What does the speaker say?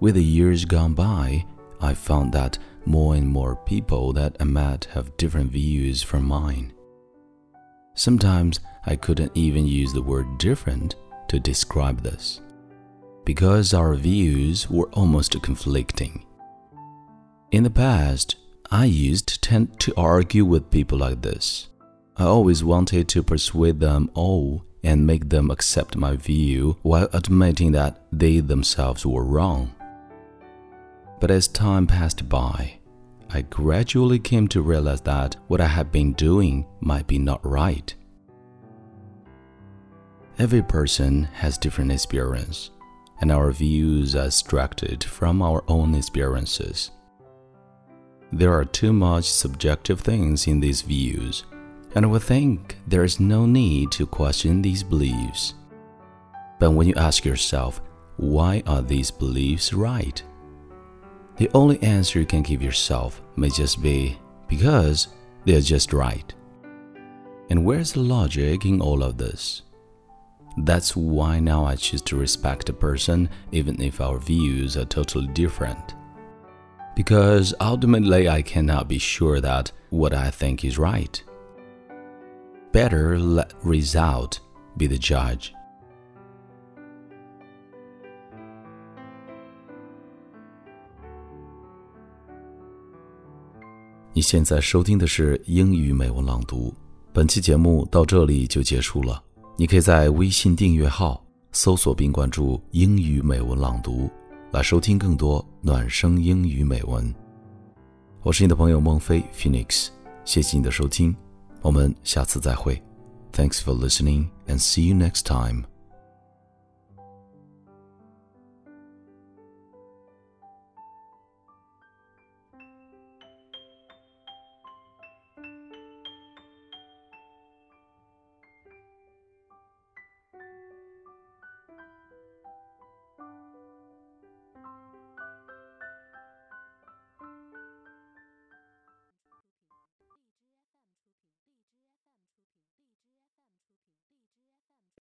With the years gone by, I found that more and more people that I met have different views from mine. Sometimes I couldn't even use the word different to describe this, because our views were almost conflicting. In the past, I used to tend to argue with people like this. I always wanted to persuade them all and make them accept my view while admitting that they themselves were wrong. But as time passed by, I gradually came to realize that what I had been doing might be not right. Every person has different experience, and our views are extracted from our own experiences. There are too much subjective things in these views, and we think there is no need to question these beliefs. But when you ask yourself, why are these beliefs right? The only answer you can give yourself may just be because they're just right. And where's the logic in all of this? That's why now I choose to respect a person even if our views are totally different. Because ultimately, I cannot be sure that what I think is right. Better let result be the judge. 你现在收听的是英语美文朗读，本期节目到这里就结束了。你可以在微信订阅号搜索并关注“英语美文朗读”，来收听更多暖声英语美文。我是你的朋友孟非 Phoenix，谢谢你的收听，我们下次再会。Thanks for listening and see you next time.